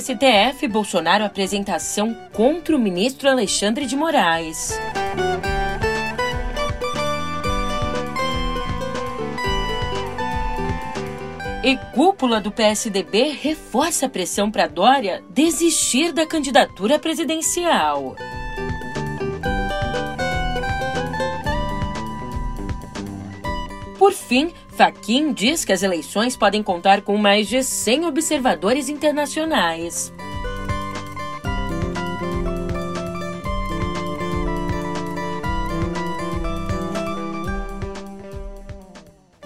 STF, Bolsonaro apresentação contra o ministro Alexandre de Moraes. E cúpula do PSDB reforça a pressão para Dória desistir da candidatura presidencial. Por fim, Faquin diz que as eleições podem contar com mais de 100 observadores internacionais.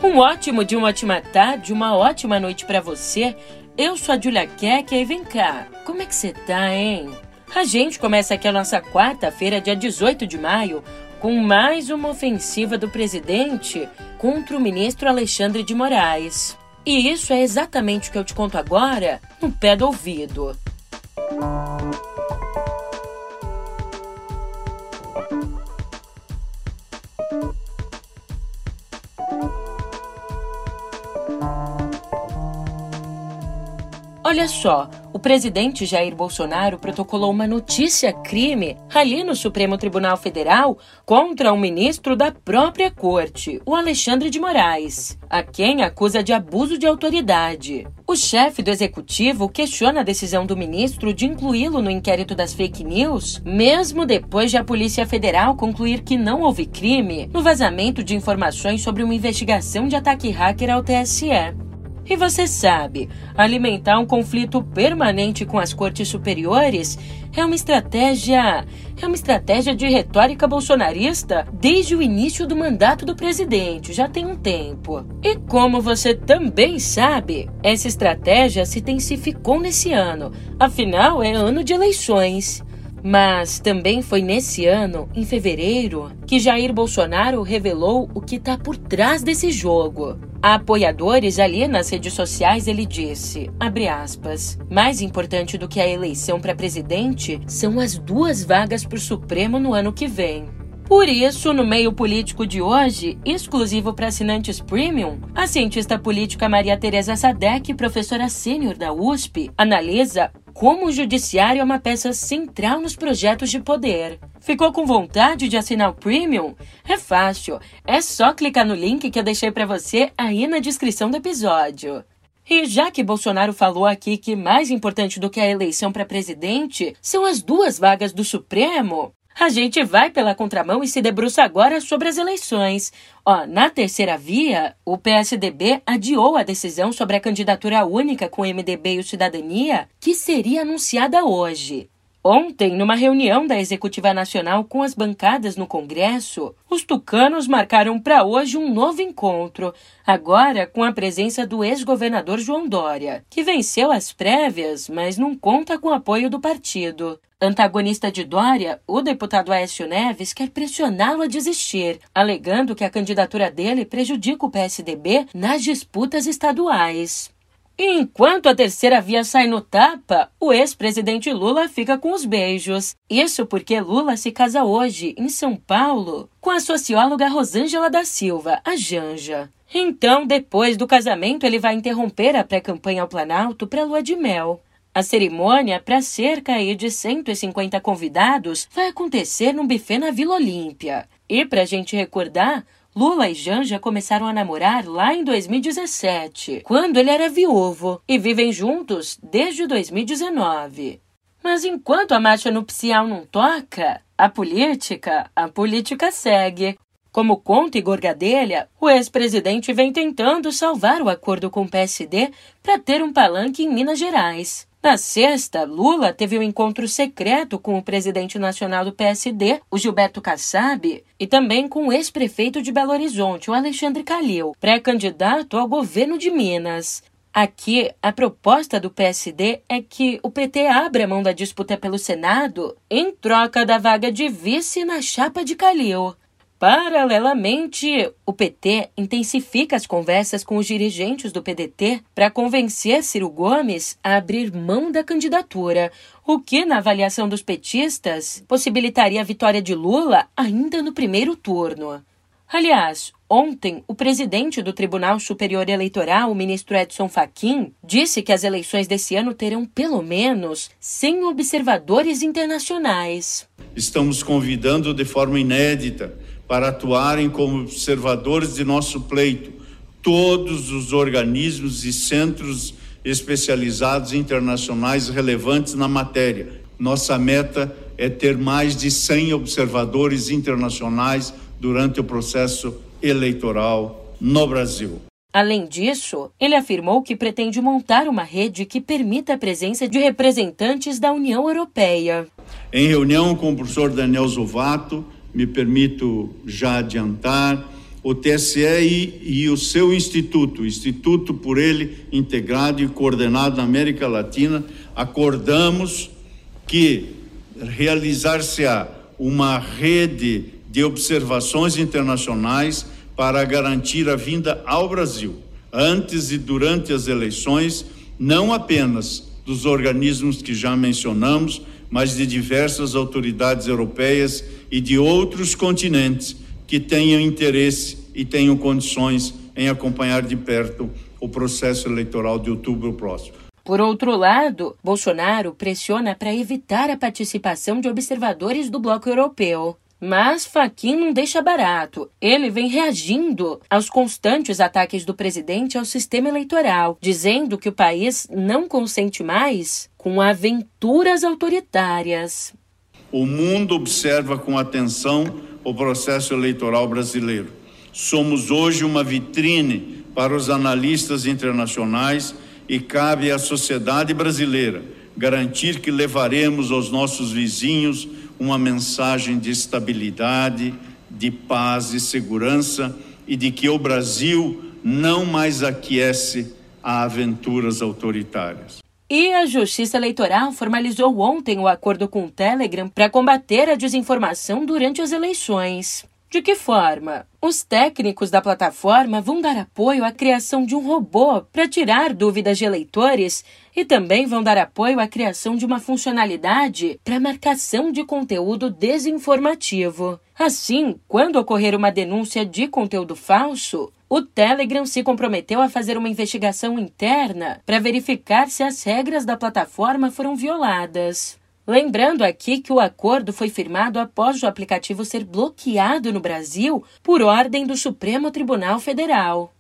Um ótimo dia, uma ótima tarde, uma ótima noite para você. Eu sou a Julia Keck e vem cá, como é que você tá, hein? A gente começa aqui a nossa quarta-feira, dia 18 de maio, com mais uma ofensiva do presidente contra o ministro Alexandre de Moraes. E isso é exatamente o que eu te conto agora, no pé do ouvido. Olha só, o presidente Jair Bolsonaro protocolou uma notícia-crime ali no Supremo Tribunal Federal contra um ministro da própria corte, o Alexandre de Moraes, a quem acusa de abuso de autoridade. O chefe do executivo questiona a decisão do ministro de incluí-lo no inquérito das fake news, mesmo depois de a Polícia Federal concluir que não houve crime no vazamento de informações sobre uma investigação de ataque hacker ao TSE. E você sabe, alimentar um conflito permanente com as cortes superiores é uma estratégia, é uma estratégia de retórica bolsonarista desde o início do mandato do presidente, já tem um tempo. E como você também sabe, essa estratégia se intensificou nesse ano, afinal é ano de eleições. Mas também foi nesse ano, em fevereiro, que Jair Bolsonaro revelou o que está por trás desse jogo. A apoiadores ali nas redes sociais ele disse, aspas, mais importante do que a eleição para presidente são as duas vagas para o Supremo no ano que vem. Por isso, no meio político de hoje, exclusivo para assinantes premium, a cientista política Maria Tereza Sadek, professora sênior da USP, analisa como o judiciário é uma peça central nos projetos de poder. Ficou com vontade de assinar o Premium? É fácil, é só clicar no link que eu deixei para você aí na descrição do episódio. E já que Bolsonaro falou aqui que mais importante do que a eleição para presidente são as duas vagas do Supremo, a gente vai pela contramão e se debruça agora sobre as eleições. Ó, na terceira via, o PSDB adiou a decisão sobre a candidatura única com o MDB e o Cidadania, que seria anunciada hoje. Ontem, numa reunião da Executiva Nacional com as bancadas no Congresso, os tucanos marcaram para hoje um novo encontro, agora com a presença do ex-governador João Dória, que venceu as prévias, mas não conta com apoio do partido. Antagonista de Dória, o deputado Aécio Neves quer pressioná-lo a desistir, alegando que a candidatura dele prejudica o PSDB nas disputas estaduais. Enquanto a terceira via sai no tapa, o ex-presidente Lula fica com os beijos. Isso porque Lula se casa hoje, em São Paulo, com a socióloga Rosângela da Silva, a Janja. Então, depois do casamento, ele vai interromper a pré-campanha ao Planalto para lua de mel. A cerimônia, para cerca de 150 convidados, vai acontecer num buffet na Vila Olímpia. E para a gente recordar, Lula e Janja começaram a namorar lá em 2017, quando ele era viúvo, e vivem juntos desde 2019. Mas enquanto a marcha nupcial não toca, a política, a política segue. Como conta Igor Gadelha, o ex-presidente vem tentando salvar o acordo com o PSD para ter um palanque em Minas Gerais. Na sexta, Lula teve um encontro secreto com o presidente nacional do PSD, o Gilberto Kassab, e também com o ex-prefeito de Belo Horizonte, o Alexandre Calil, pré-candidato ao governo de Minas. Aqui, a proposta do PSD é que o PT abra mão da disputa pelo Senado em troca da vaga de vice na chapa de Calil. Paralelamente, o PT intensifica as conversas com os dirigentes do PDT para convencer Ciro Gomes a abrir mão da candidatura, o que, na avaliação dos petistas, possibilitaria a vitória de Lula ainda no primeiro turno. Aliás, Ontem, o presidente do Tribunal Superior Eleitoral, o ministro Edson Fachin, disse que as eleições desse ano terão pelo menos 100 observadores internacionais. Estamos convidando de forma inédita para atuarem como observadores de nosso pleito todos os organismos e centros especializados internacionais relevantes na matéria. Nossa meta é ter mais de 100 observadores internacionais durante o processo eleitoral no Brasil. Além disso, ele afirmou que pretende montar uma rede que permita a presença de representantes da União Europeia. Em reunião com o professor Daniel Zovato, me permito já adiantar, o TSE e, e, o seu instituto, Instituto por ele integrado e coordenado na América Latina, acordamos que realizar-se-á uma rede de observações internacionais para garantir a vinda ao Brasil, antes e durante as eleições, não apenas dos organismos que já mencionamos, mas de diversas autoridades europeias e de outros continentes que tenham interesse e tenham condições em acompanhar de perto o processo eleitoral de outubro próximo. Por outro lado, Bolsonaro pressiona para evitar a participação de observadores do bloco europeu. Mas Faquin não deixa barato. Ele vem reagindo aos constantes ataques do presidente ao sistema eleitoral, dizendo que o país não consente mais com aventuras autoritárias. O mundo observa com atenção o processo eleitoral brasileiro. Somos hoje uma vitrine para os analistas internacionais e cabe à sociedade brasileira garantir que levaremos aos nossos vizinhos uma mensagem de estabilidade, de paz e segurança e de que o Brasil não mais aquece a aventuras autoritárias. E a Justiça Eleitoral formalizou ontem o acordo com o Telegram para combater a desinformação durante as eleições. De que forma? Os técnicos da plataforma vão dar apoio à criação de um robô para tirar dúvidas de eleitores e também vão dar apoio à criação de uma funcionalidade para marcação de conteúdo desinformativo. Assim, quando ocorrer uma denúncia de conteúdo falso, o Telegram se comprometeu a fazer uma investigação interna para verificar se as regras da plataforma foram violadas. Lembrando aqui que o acordo foi firmado após o aplicativo ser bloqueado no Brasil por ordem do Supremo Tribunal Federal.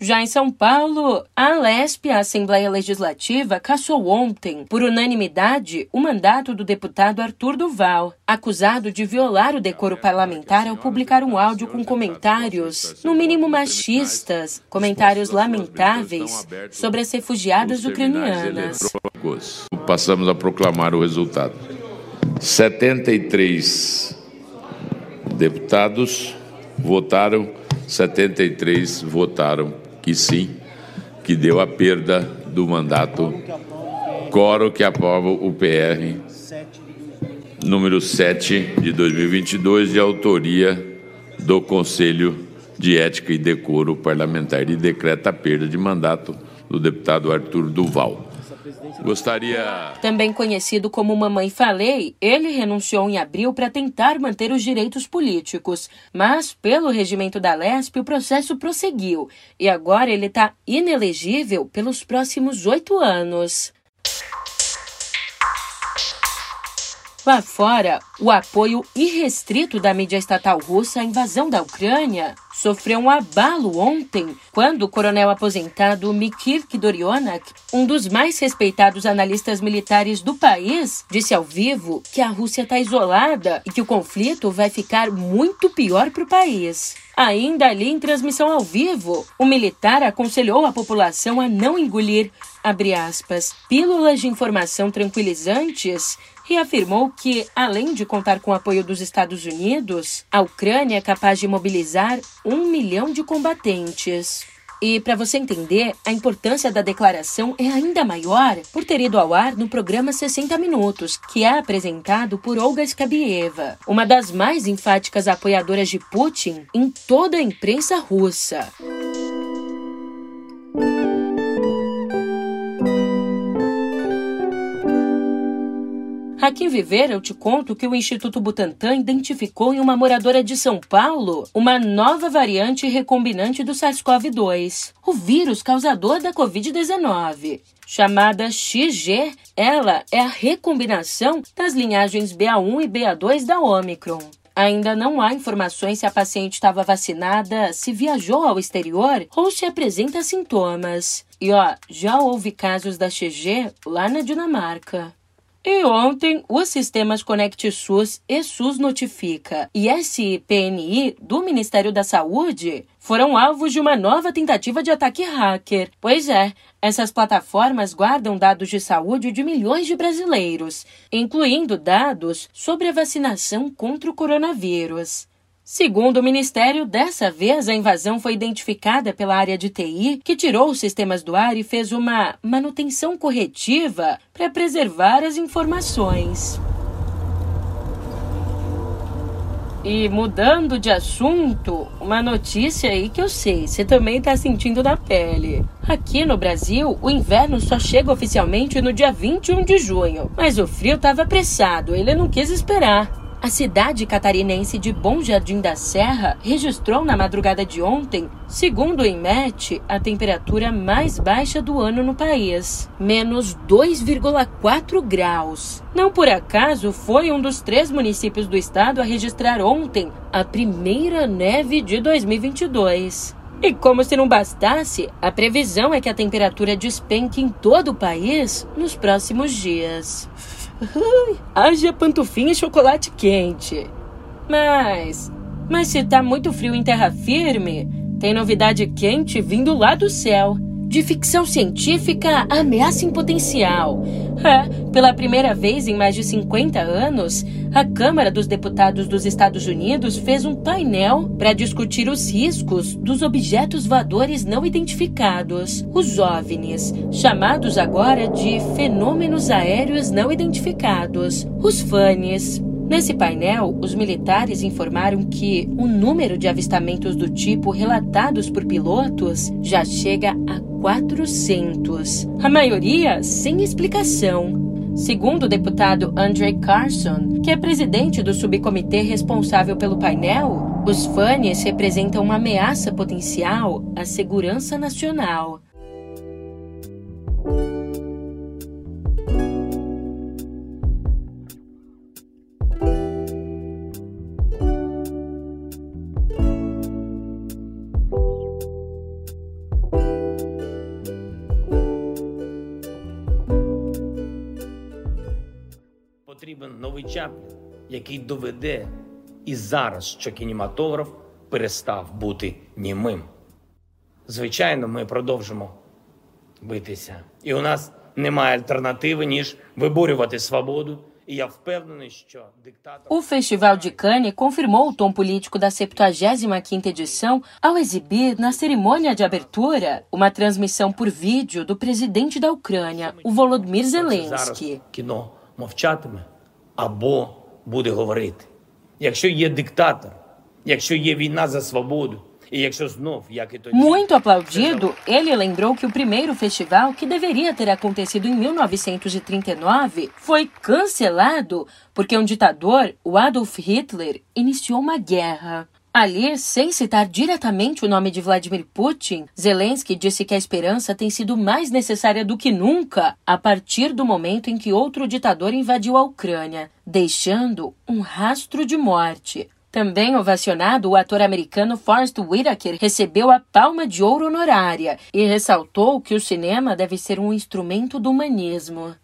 Já em São Paulo, a Alesp, a Assembleia Legislativa, cassou ontem, por unanimidade, o mandato do deputado Arthur Duval, acusado de violar o decoro parlamentar ao publicar um áudio com comentários, no mínimo machistas, comentários lamentáveis sobre as refugiadas ucranianas. Passamos a proclamar o resultado. 73 deputados votaram, 73 votaram que sim, que deu a perda do mandato. Coro que aprova o PR número 7 de 2022, de autoria do Conselho de Ética e Decoro Parlamentar, e decreta a perda de mandato do deputado Arthur Duval. Gostaria. Também conhecido como Mamãe Falei, ele renunciou em abril para tentar manter os direitos políticos. Mas, pelo regimento da LESP, o processo prosseguiu e agora ele está inelegível pelos próximos oito anos. Lá fora, o apoio irrestrito da mídia estatal russa à invasão da Ucrânia sofreu um abalo ontem, quando o coronel aposentado Mikhail Kidorionak, um dos mais respeitados analistas militares do país, disse ao vivo que a Rússia está isolada e que o conflito vai ficar muito pior para o país. Ainda ali em transmissão ao vivo, o militar aconselhou a população a não engolir, aspas, pílulas de informação tranquilizantes e afirmou que, além de contar com o apoio dos Estados Unidos, a Ucrânia é capaz de mobilizar um milhão de combatentes. E para você entender, a importância da declaração é ainda maior por ter ido ao ar no programa 60 Minutos, que é apresentado por Olga Skabieva, uma das mais enfáticas apoiadoras de Putin em toda a imprensa russa. Aqui Viver, eu te conto que o Instituto Butantan identificou em uma moradora de São Paulo uma nova variante recombinante do SARS-CoV-2, o vírus causador da Covid-19. Chamada XG, ela é a recombinação das linhagens BA1 e BA2 da Omicron. Ainda não há informações se a paciente estava vacinada, se viajou ao exterior ou se apresenta sintomas. E ó, já houve casos da XG lá na Dinamarca. E ontem, os sistemas Conect SUS e SUS Notifica e SPNI do Ministério da Saúde foram alvos de uma nova tentativa de ataque hacker. Pois é, essas plataformas guardam dados de saúde de milhões de brasileiros, incluindo dados sobre a vacinação contra o coronavírus. Segundo o Ministério, dessa vez a invasão foi identificada pela área de TI, que tirou os sistemas do ar e fez uma manutenção corretiva para preservar as informações. E mudando de assunto, uma notícia aí que eu sei, você também está sentindo na pele. Aqui no Brasil, o inverno só chega oficialmente no dia 21 de junho, mas o frio estava apressado, ele não quis esperar. A cidade catarinense de Bom Jardim da Serra registrou na madrugada de ontem, segundo o INMET, a temperatura mais baixa do ano no país, menos 2,4 graus. Não por acaso foi um dos três municípios do estado a registrar ontem a primeira neve de 2022. E como se não bastasse, a previsão é que a temperatura despenque em todo o país nos próximos dias. Haja pantufinha e chocolate quente. Mas. Mas se tá muito frio em terra firme, tem novidade quente vindo lá do céu. De ficção científica, ameaça em potencial. É, pela primeira vez em mais de 50 anos, a Câmara dos Deputados dos Estados Unidos fez um painel para discutir os riscos dos objetos voadores não identificados, os OVNIs, chamados agora de fenômenos aéreos não identificados, os FANIs. Nesse painel, os militares informaram que o número de avistamentos do tipo relatados por pilotos já chega a 400, a maioria sem explicação. Segundo o deputado Andre Carson, que é presidente do subcomitê responsável pelo painel, os FANES representam uma ameaça potencial à segurança nacional. Чаплін, який доведе і зараз, що кінематограф перестав бути німим. Звичайно, ми продовжимо битися. І у нас немає альтернативи, ніж виборювати свободу. E я впевнений, що диктатор... O Festival de Cannes confirmou o tom político da 75ª edição ao exibir na cerimônia de abertura uma transmissão por vídeo do presidente da Ucrânia, o Volodymyr Zelensky. Кіно мовчатиме, або буде говорити. Якщо є диктатор, якщо є війна за свободу, e Muito aplaudido, ele lembrou que o primeiro festival, que deveria ter acontecido em 1939, foi cancelado porque um ditador, o Adolf Hitler, iniciou uma guerra. Ali, sem citar diretamente o nome de Vladimir Putin, Zelensky disse que a esperança tem sido mais necessária do que nunca a partir do momento em que outro ditador invadiu a Ucrânia, deixando um rastro de morte. Também ovacionado, o ator americano Forrest Whitaker recebeu a Palma de Ouro honorária e ressaltou que o cinema deve ser um instrumento do humanismo.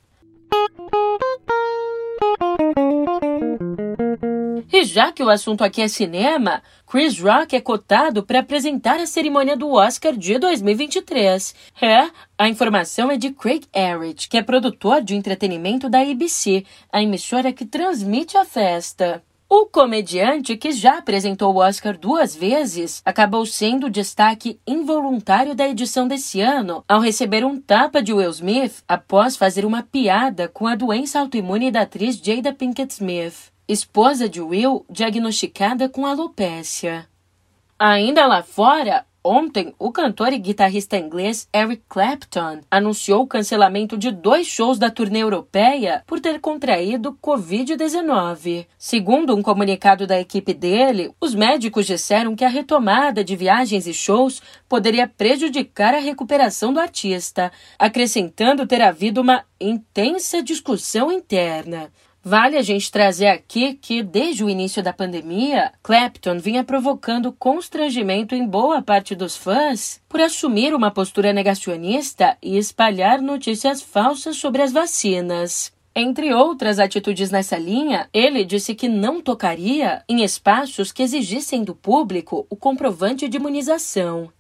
E já que o assunto aqui é cinema, Chris Rock é cotado para apresentar a cerimônia do Oscar de 2023. É, a informação é de Craig Erich, que é produtor de entretenimento da ABC, a emissora que transmite a festa. O comediante, que já apresentou o Oscar duas vezes, acabou sendo o destaque involuntário da edição desse ano ao receber um tapa de Will Smith após fazer uma piada com a doença autoimune da atriz Jada Pinkett Smith esposa de Will, diagnosticada com alopécia. Ainda lá fora, Ontem, o cantor e guitarrista inglês Eric Clapton anunciou o cancelamento de dois shows da turnê europeia por ter contraído Covid-19. Segundo um comunicado da equipe dele, os médicos disseram que a retomada de viagens e shows poderia prejudicar a recuperação do artista, acrescentando ter havido uma intensa discussão interna. Vale a gente trazer aqui que, desde o início da pandemia, Clapton vinha provocando constrangimento em boa parte dos fãs por assumir uma postura negacionista e espalhar notícias falsas sobre as vacinas. Entre outras atitudes nessa linha, ele disse que não tocaria em espaços que exigissem do público o comprovante de imunização.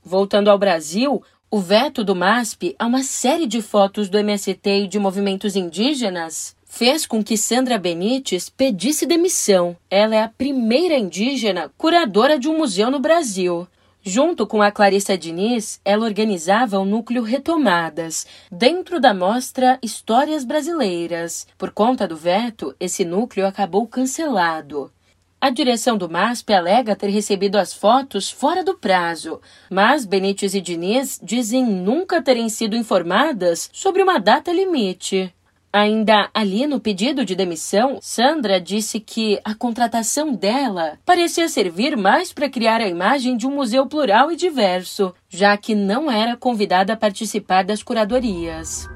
Voltando ao Brasil, o veto do MASP a uma série de fotos do MST e de movimentos indígenas fez com que Sandra Benites pedisse demissão. Ela é a primeira indígena curadora de um museu no Brasil. Junto com a Clarissa Diniz, ela organizava o núcleo Retomadas, dentro da mostra Histórias Brasileiras. Por conta do veto, esse núcleo acabou cancelado. A direção do MASP alega ter recebido as fotos fora do prazo, mas Benites e Diniz dizem nunca terem sido informadas sobre uma data limite. Ainda ali no pedido de demissão, Sandra disse que a contratação dela parecia servir mais para criar a imagem de um museu plural e diverso, já que não era convidada a participar das curadorias.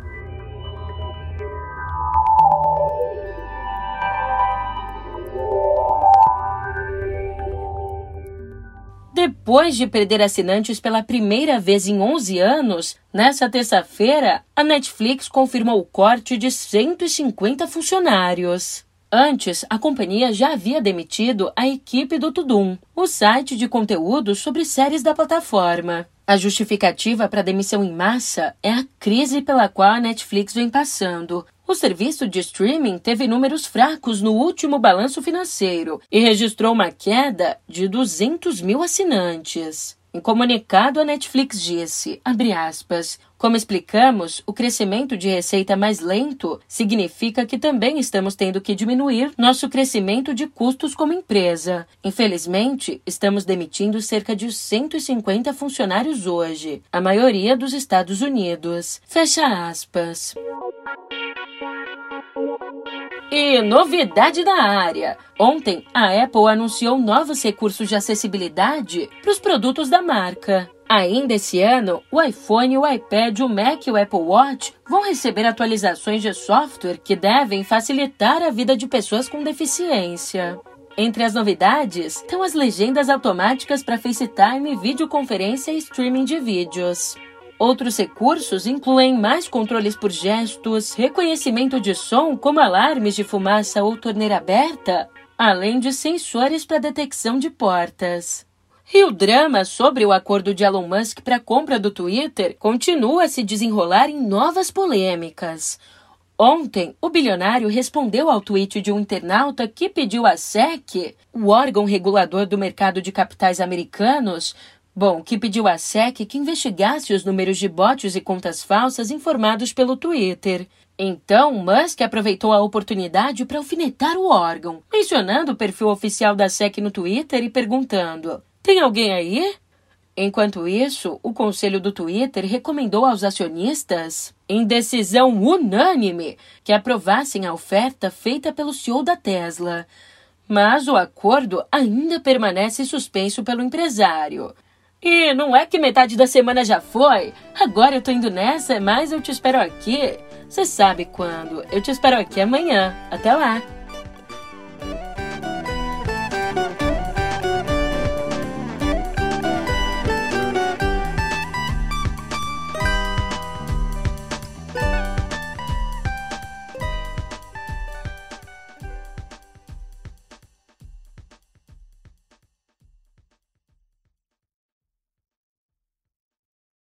Depois de perder assinantes pela primeira vez em 11 anos, nessa terça-feira, a Netflix confirmou o corte de 150 funcionários. Antes, a companhia já havia demitido a equipe do Tudum, o site de conteúdo sobre séries da plataforma. A justificativa para a demissão em massa é a crise pela qual a Netflix vem passando, o serviço de streaming teve números fracos no último balanço financeiro e registrou uma queda de 200 mil assinantes. Em comunicado, a Netflix disse, aspas, como explicamos, o crescimento de receita mais lento significa que também estamos tendo que diminuir nosso crescimento de custos como empresa. Infelizmente, estamos demitindo cerca de 150 funcionários hoje, a maioria dos Estados Unidos. Fecha aspas. E novidade da área: ontem a Apple anunciou novos recursos de acessibilidade para os produtos da marca. Ainda esse ano, o iPhone, o iPad, o Mac e o Apple Watch vão receber atualizações de software que devem facilitar a vida de pessoas com deficiência. Entre as novidades estão as legendas automáticas para FaceTime, videoconferência e streaming de vídeos. Outros recursos incluem mais controles por gestos, reconhecimento de som, como alarmes de fumaça ou torneira aberta, além de sensores para detecção de portas. E o drama sobre o acordo de Elon Musk para a compra do Twitter continua a se desenrolar em novas polêmicas. Ontem, o bilionário respondeu ao tweet de um internauta que pediu à SEC, o órgão regulador do mercado de capitais americanos, Bom, que pediu à SEC que investigasse os números de bots e contas falsas informados pelo Twitter. Então, Musk aproveitou a oportunidade para alfinetar o órgão, mencionando o perfil oficial da SEC no Twitter e perguntando: Tem alguém aí? Enquanto isso, o conselho do Twitter recomendou aos acionistas, em decisão unânime, que aprovassem a oferta feita pelo CEO da Tesla. Mas o acordo ainda permanece suspenso pelo empresário. E não é que metade da semana já foi? Agora eu tô indo nessa, mas eu te espero aqui. Você sabe quando? Eu te espero aqui amanhã. Até lá!